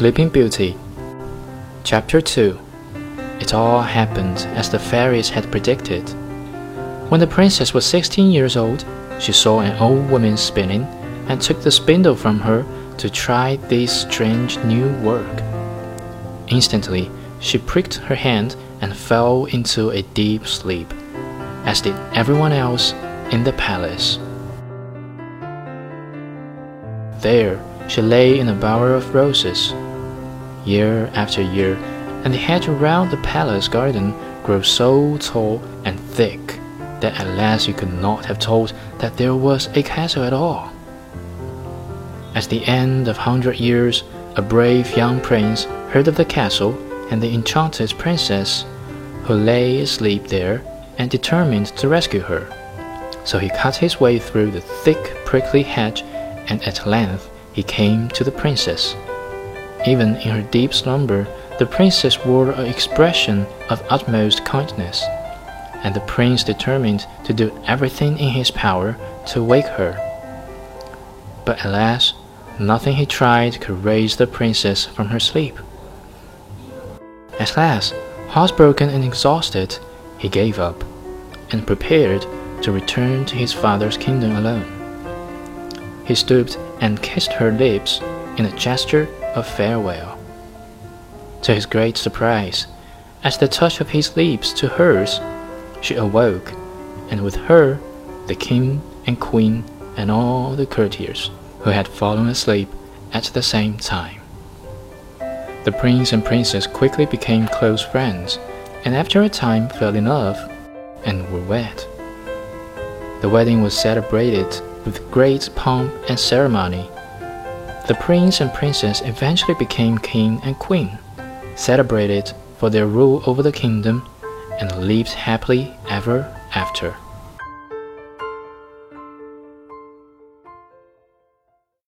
Sleeping Beauty. Chapter 2 It all happened as the fairies had predicted. When the princess was 16 years old, she saw an old woman spinning and took the spindle from her to try this strange new work. Instantly, she pricked her hand and fell into a deep sleep, as did everyone else in the palace. There, she lay in a bower of roses. Year after year, and the hedge around the palace garden grew so tall and thick that at last you could not have told that there was a castle at all. At the end of hundred years, a brave young prince heard of the castle and the enchanted princess, who lay asleep there, and determined to rescue her. So he cut his way through the thick, prickly hedge, and at length he came to the princess. Even in her deep slumber, the princess wore an expression of utmost kindness, and the prince determined to do everything in his power to wake her. But alas, nothing he tried could raise the princess from her sleep. At last, heartbroken and exhausted, he gave up and prepared to return to his father's kingdom alone. He stooped and kissed her lips in a gesture of farewell. To his great surprise, at the touch of his lips to hers, she awoke, and with her the king and queen and all the courtiers who had fallen asleep at the same time. The prince and princess quickly became close friends, and after a time fell in love and were wed. The wedding was celebrated with great pomp and ceremony. The prince and princess eventually became king and queen, celebrated for their rule over the kingdom, and lived happily ever after.